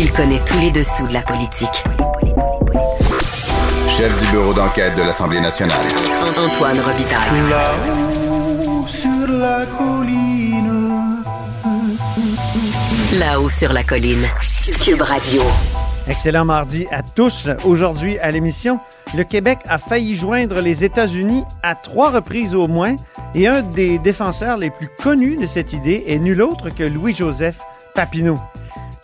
Il connaît tous les dessous de la politique. Chef du bureau d'enquête de l'Assemblée nationale. Antoine Robitaille. Là-haut sur la colline. Là-haut sur la colline. Cube Radio. Excellent mardi à tous. Aujourd'hui à l'émission, le Québec a failli joindre les États-Unis à trois reprises au moins et un des défenseurs les plus connus de cette idée est nul autre que Louis-Joseph Papineau.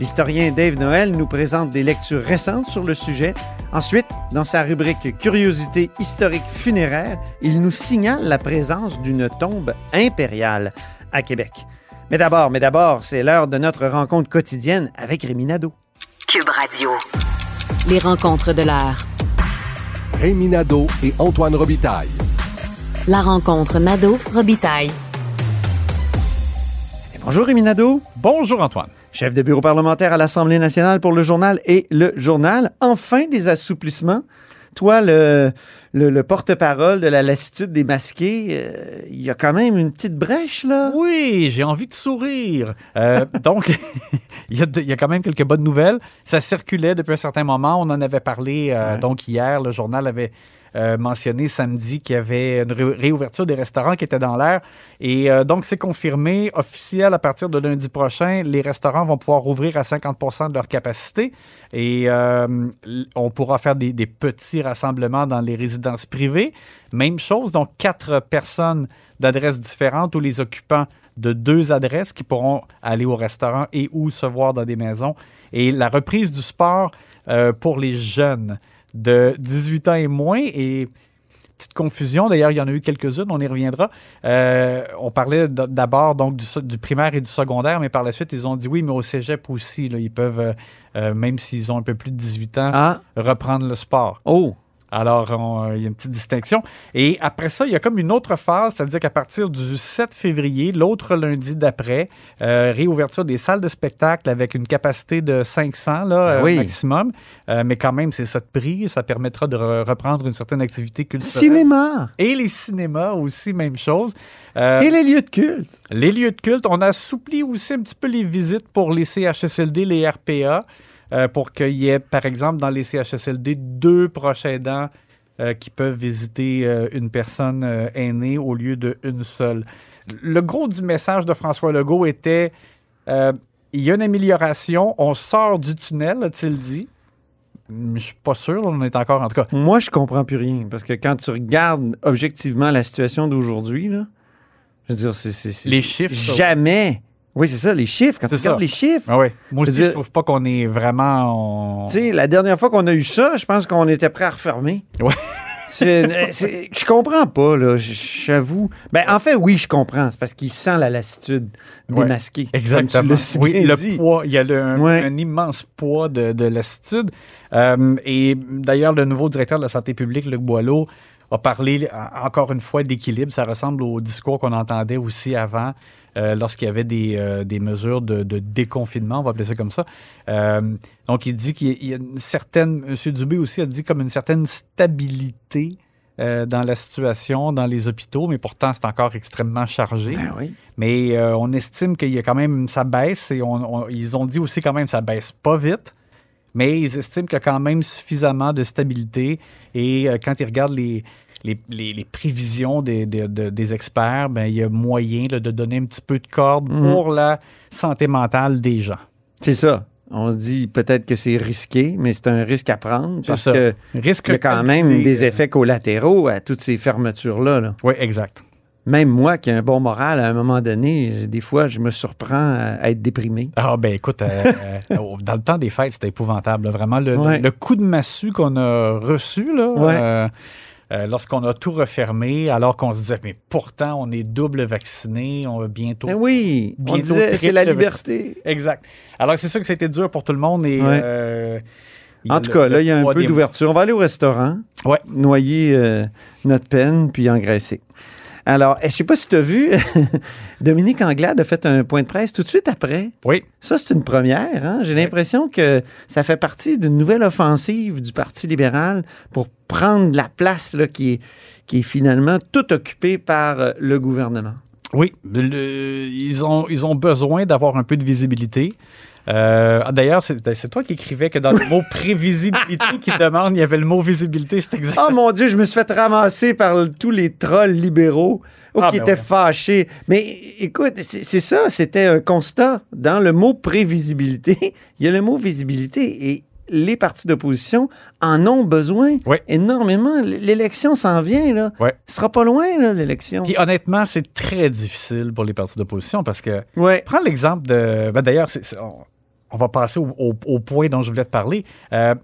L'historien Dave Noël nous présente des lectures récentes sur le sujet. Ensuite, dans sa rubrique Curiosité historique funéraire, il nous signale la présence d'une tombe impériale à Québec. Mais d'abord, mais d'abord, c'est l'heure de notre rencontre quotidienne avec Rémi Nadeau. Cube Radio. Les rencontres de l'heure. Rémi Nadeau et Antoine Robitaille. La rencontre Nadeau-Robitaille. Bonjour Rémi Nadeau. Bonjour Antoine. Chef de bureau parlementaire à l'Assemblée nationale pour le journal et le journal. Enfin des assouplissements. Toi, le, le, le porte-parole de la lassitude des masqués, euh, il y a quand même une petite brèche, là. Oui, j'ai envie de sourire. Euh, donc, il y, a y quand même quelques bonnes nouvelles. Ça circulait depuis un certain moment. On en avait parlé euh, Ouais. donc hier. Le journal avait euh, mentionné samedi qu'il y avait une ré- réouverture des restaurants qui était dans l'air. Et euh, donc, c'est confirmé, officiel à partir de lundi prochain. Les restaurants vont pouvoir rouvrir à 50% de leur capacité. Et euh, on pourra faire des, petits rassemblements dans les résidences privées. Même chose, donc quatre personnes d'adresses différentes ou les occupants de deux adresses qui pourront aller au restaurant et ou se voir dans des maisons. Et la reprise du sport pour les jeunes de 18 ans et moins. Et petite confusion, d'ailleurs, il y en a eu quelques-unes, on y reviendra. Euh, on parlait d'abord donc du primaire et du secondaire, mais par la suite, ils ont dit oui, mais au cégep aussi, là, ils peuvent, euh, euh, même s'ils ont un peu plus de 18 ans, Ah, reprendre le sport. oh, Alors, on- euh, il y a une petite distinction. Et après ça, il y a comme une autre phase, c'est-à-dire qu'à partir du 7 février, l'autre lundi d'après, euh, réouverture des salles de spectacle avec une capacité de 500 là, euh, Oui. maximum. Euh, mais quand même, c'est ça de prix. Ça permettra de re- reprendre une certaine activité culturelle. cinéma Et les cinémas aussi, même chose. Euh, et les lieux de culte. les lieux de culte, on a assoupli aussi un petit peu les visites pour les CHSLD, les RPA, euh, pour qu'il y ait, par exemple, dans les CHSLD, deux proches aidants euh, qui peuvent visiter euh, une personne euh, aînée au lieu d'une seule. Le gros du message de François Legault était il y a une amélioration, on sort du tunnel, a-t-il dit? Je suis pas sûr, on est encore en tout cas. Moi, je comprends plus rien. Parce que quand tu regardes objectivement la situation d'aujourd'hui, je veux dire, c'est. Les chiffres, ça. Oui, c'est ça, les chiffres. Quand tu regardes les chiffres. Ah. Moi Je aussi, je trouve pas qu'on est vraiment. on- Tu sais, la dernière fois qu'on a eu ça, je pense qu'on était prêt à refermer. Ouais. Euh, je comprends pas, là. J'avoue. Ben, en fait, oui, je comprends. C'est parce qu'il sent la lassitude des Ouais. Exactement. si oui, le dit. poids, il y a le- un, Ouais. un immense poids de, de lassitude. Euh, et d'ailleurs, le nouveau directeur de la santé publique, Luc Boileau, a parlé en- encore une fois d'équilibre. Ça ressemble au discours qu'on entendait aussi avant, euh, lorsqu'il y avait des, euh, des mesures de, de déconfinement, on va appeler ça comme ça. Euh, donc, il dit qu'il y a- une certaine. M. Dubé aussi a dit comme une certaine stabilité. dans la situation, dans les hôpitaux, mais pourtant c'est encore extrêmement chargé. Ben oui. Mais on estime qu'il y a quand même, ça baisse et on- on- ils ont dit aussi quand même ça baisse pas vite. Mais ils estiment qu'il y a quand même suffisamment de stabilité. Et euh, quand ils regardent les, les, les- les prévisions des, des- de- des experts, ben, il y a moyen là, de donner un petit peu de corde Mhm. pour la santé mentale des gens. C'est ça. On se dit peut-être que c'est risqué, mais c'est un risque à prendre parce ça. que Risque il y a quand même des euh, effets collatéraux à toutes ces fermetures-là. là. Oui, exact. Même moi qui ai un bon moral, à un moment donné, des fois, je me surprends à être déprimé. Ah ben écoute, euh, euh, au- dans le temps des fêtes, c'était épouvantable. là. Vraiment, le, Ouais. le- le coup de massue qu'on a reçu, là, Ouais. euh, euh, lorsqu'on a tout refermé, alors qu'on se disait, mais pourtant, on est double vacciné, on va bientôt. Ben oui, on Bientôt disait, c'est la liberté. Exact. Alors, c'est sûr que c'était dur pour tout le monde. Et, Ouais. euh, En tout le- cas, là, il y a un peu d'ouverture. On va aller au restaurant, Ouais. noyer euh, notre peine, puis engraisser. Alors, eh, je sais pas si tu as vu, Dominique Anglade a fait un point de presse tout de suite après. Oui. Ça, c'est une première. hein? J'ai l'impression que ça fait partie d'une nouvelle offensive du Parti libéral pour prendre la place là, qui, est, qui est finalement toute occupée par euh, le gouvernement. Oui, le- ils, ont, ils ont besoin d'avoir un peu de visibilité. Euh, ah, D'ailleurs, c'est toi qui écrivais que dans le mot prévisibilité qui demande, il y avait le mot visibilité. C'est exact. Oh mon Dieu, je me suis fait ramasser par le- tous les trolls libéraux oh, Ah, qui ben étaient ouais. fâchés. Mais écoute, c'est ça, c'était un constat. Dans le mot prévisibilité, il y a le mot visibilité et les partis d'opposition en ont besoin énormément. L'élection s'en vient, là. Ouais. Ce sera pas loin, là, l'élection. Puis honnêtement, c'est très difficile pour les partis d'opposition parce que Ouais. Prends l'exemple de. ben, D'ailleurs, on, on va passer au, au- au point dont je voulais te parler. Euh,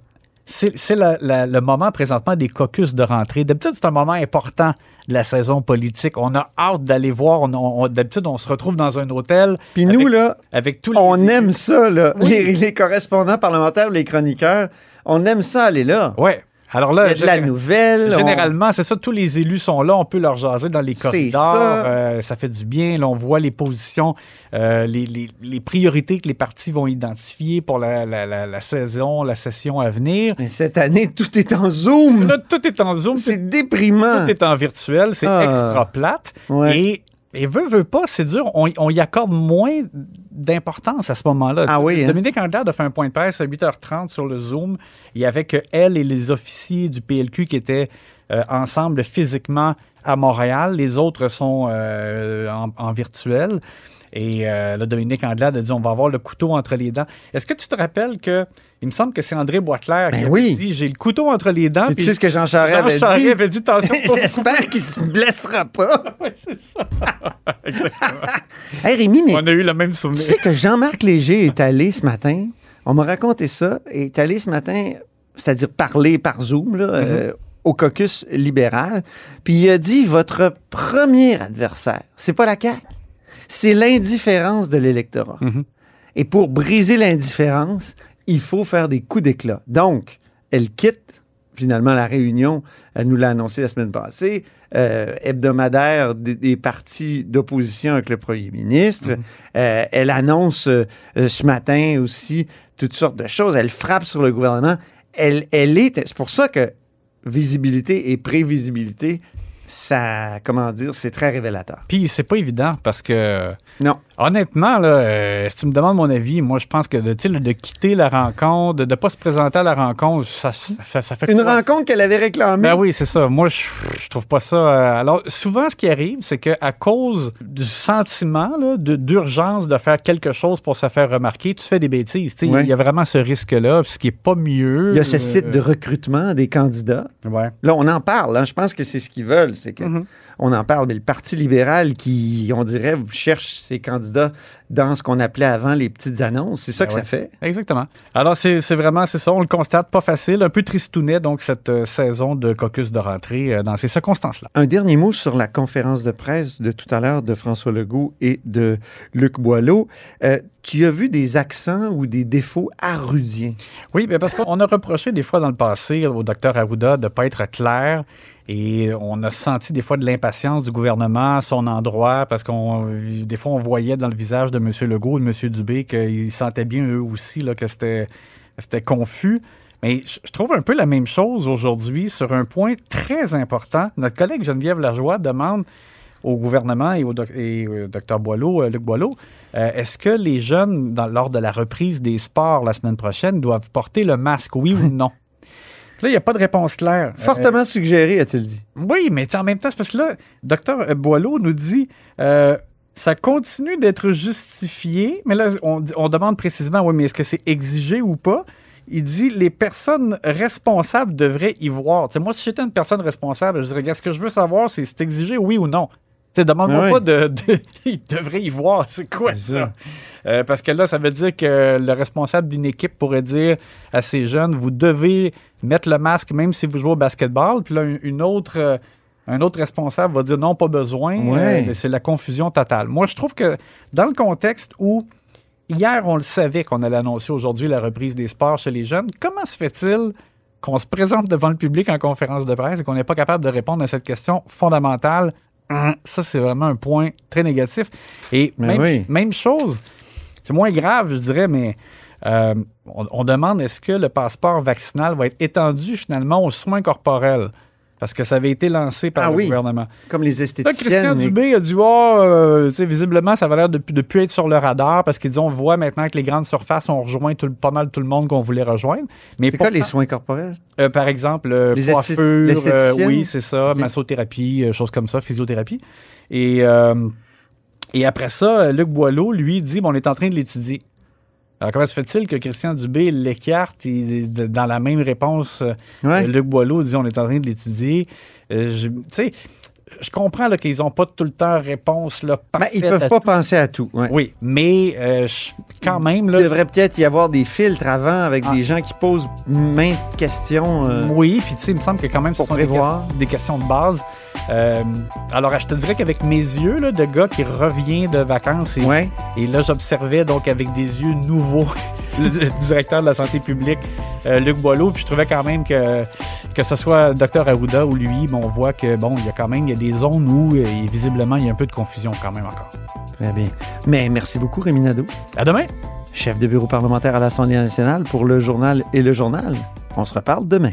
c'est le moment présentement des caucus de rentrée. D'habitude, c'est un moment important de la saison politique. On a hâte d'aller voir. On- on- D'habitude, on se retrouve dans un hôtel. Puis nous, avec- là, Avec tous les. on aime ça, là. Oui. Les, les correspondants parlementaires, les chroniqueurs, on aime ça aller là. Ouais. Alors Il là, y a de la géné- nouvelle. on- Généralement, c'est ça, tous les élus sont là, on peut leur jaser dans les corridors, ça. euh, ça fait du bien, là, on voit les positions, euh, les, les- les priorités que les partis vont identifier pour la, la- la- la saison, la session à venir. Mais cette année, tout est en Zoom. Là, tout est en Zoom, C'est c'est- déprimant. tout est en virtuel, c'est Ah. extra plate. Ouais. Et, et veut, veut pas, c'est dur, on, on y accorde moins d'importance à ce moment-là. Ah oui, hein? Dominique Anglade a fait un point de presse à 8h30 sur le Zoom. Il y avait que elle et les officiers du PLQ qui étaient euh, ensemble physiquement à Montréal. Les autres sont euh, en, en virtuel. Et euh, là, Dominique Anglade a dit on va avoir le couteau entre les dents. Est-ce que tu te rappelles que, il me semble que c'est André Boitler qui Ben avait oui. dit j'ai le couteau entre les dents. Puis tu sais ce que Jean Charest Jean avait Charest dit? avait dit attention. J'espère qu'il se blessera pas. Ouais, c'est ça. Exactement. Hey Rémi, mais On a eu le même tu souvenir. sais que Jean-Marc Léger est allé ce matin, on m'a raconté ça, est allé ce matin, c'est-à-dire parler par Zoom, là, euh, au caucus libéral, puis il a dit votre premier adversaire, c'est pas la CAQ, c'est l'indifférence de l'électorat. Mhm. Et pour briser l'indifférence, il faut faire des coups d'éclat. Donc, elle quitte finalement la réunion, elle nous l'a annoncé la semaine passée, euh, hebdomadaire des, des partis d'opposition avec le premier ministre. Euh, elle annonce euh, ce matin aussi toutes sortes de choses. Elle frappe sur le gouvernement. Elle, elle est. C'est pour ça que visibilité et prévisibilité, ça, comment dire, c'est très révélateur. Puis c'est pas évident parce que Non. honnêtement, là, euh, si tu me demandes mon avis, moi je pense que de, de quitter la rencontre, de ne pas se présenter à la rencontre, ça, ça fait, ça fait Une quoi? rencontre qu'elle avait réclamée. Ben oui, c'est ça. Moi, je, je trouve pas ça. euh, alors, souvent, ce qui arrive, c'est qu'à cause du sentiment là, de- d'urgence de, faire quelque chose pour se faire remarquer, tu fais des bêtises. Ouais. Il y a vraiment ce risque-là, ce qui est pas mieux. Il y a ce euh, site de recrutement des candidats. Ouais. Là, on en parle. hein. Je pense que c'est ce qu'ils veulent. C'est que Mhm. on en parle. Mais le Parti libéral qui, on dirait, cherche ses candidats dans ce qu'on appelait avant les petites annonces. C'est ça Ben que ouais. ça fait? Exactement. Alors, c'est vraiment, c'est ça, on le constate, pas facile, un peu tristounet, donc, cette euh, saison de caucus de rentrée euh, dans ces circonstances-là. Un dernier mot sur la conférence de presse de tout à l'heure de François Legault et de Luc Boileau. Euh, tu as vu des accents ou des défauts arudiens? Oui, mais parce qu'on a reproché des fois dans le passé au docteur Arruda de ne pas être clair et on a senti des fois de l'impatience du gouvernement à son endroit parce qu'on des fois on voyait dans le visage de M. Legault et de M. Dubé qu'ils sentaient bien eux aussi là, que c'était confus. Mais je trouve un peu la même chose aujourd'hui sur un point très important. Notre collègue Geneviève Lajoie demande au gouvernement et au, doc- et docteur Boileau, euh, Luc Boileau, euh, est-ce que les jeunes, lors de la reprise des sports la semaine prochaine, doivent porter le masque, oui ou non? Là, il n'y a pas de réponse claire. Euh, Fortement suggéré, a-t-il dit. oui, mais en même temps, c'est parce que là, docteur Boileau nous dit euh, ça continue d'être justifié, mais là, on, demande précisément, oui, mais est-ce que c'est exigé ou pas? Il dit les personnes responsables devraient y voir. Moi, si j'étais une personne responsable, je dirais, ce que je veux savoir, c'est si c'est exigé, oui ou non. Tu demande-moi Ouais, pas de, de- Il devrait y voir, c'est quoi ça? Euh, parce que là, ça veut dire que le responsable d'une équipe pourrait dire à ces jeunes, vous devez mettre le masque même si vous jouez au basketball. Puis là, une- autre, euh, un autre responsable va dire non, pas besoin. Euh, c'est la confusion totale. Moi, je trouve que dans le contexte où hier, on le savait qu'on allait annoncer aujourd'hui la reprise des sports chez les jeunes, comment se fait-il qu'on se présente devant le public en conférence de presse et qu'on n'est pas capable de répondre à cette question fondamentale? Hum, Ça, c'est vraiment un point très négatif. Et même, oui. même chose, c'est moins grave, je dirais, mais euh, on, on demande est-ce que le passeport vaccinal va être étendu finalement aux soins corporels? Parce que ça avait été lancé par Ah le oui. gouvernement. Comme les Là, esthéticiennes. Christian Dubé a dit oh, euh, tu sais, visiblement, ça va l'air de, de plus être sur le radar parce qu'ils dit on voit maintenant que les grandes surfaces ont rejoint tout pas mal tout le monde qu'on voulait rejoindre. Mais C'est quoi les soins corporels? euh, par exemple, euh, Les coiffure, euh, oui, c'est ça, Ok. massothérapie, euh, choses comme ça, physiothérapie. Et, euh, et après ça, Luc Boileau, lui, dit bon, on est en train de l'étudier. Alors, comment se fait-il que Christian Dubé l'écarte et dans la même réponse, euh, Ouais. Luc Boileau dit on est en train de l'étudier? Euh, Tu sais, je comprends là, qu'ils n'ont pas tout le temps réponse là, Ben, parfaite ils peuvent pas tout. penser à tout. ouais. Oui, mais euh, je- quand même, là, Il devrait peut-être y avoir des filtres avant avec Ah. des gens qui posent maintes questions. euh, Oui, puis tu sais, il me semble que quand même, ce sont des, des questions de base. Euh, alors, je te dirais qu'avec mes yeux là, de gars qui revient de vacances, et, Ouais. et là, j'observais donc avec des yeux nouveaux le, le directeur de la santé publique, euh, Luc Boileau, puis je trouvais quand même que que ce soit Dr Arruda ou lui, bon, on voit que bon, il y a quand même il y a des zones où euh, visiblement il y a un peu de confusion quand même encore. Très bien. Mais merci beaucoup, Rémi Nadeau, À demain. chef de bureau parlementaire à l'Assemblée nationale pour le journal et le journal. On se reparle demain.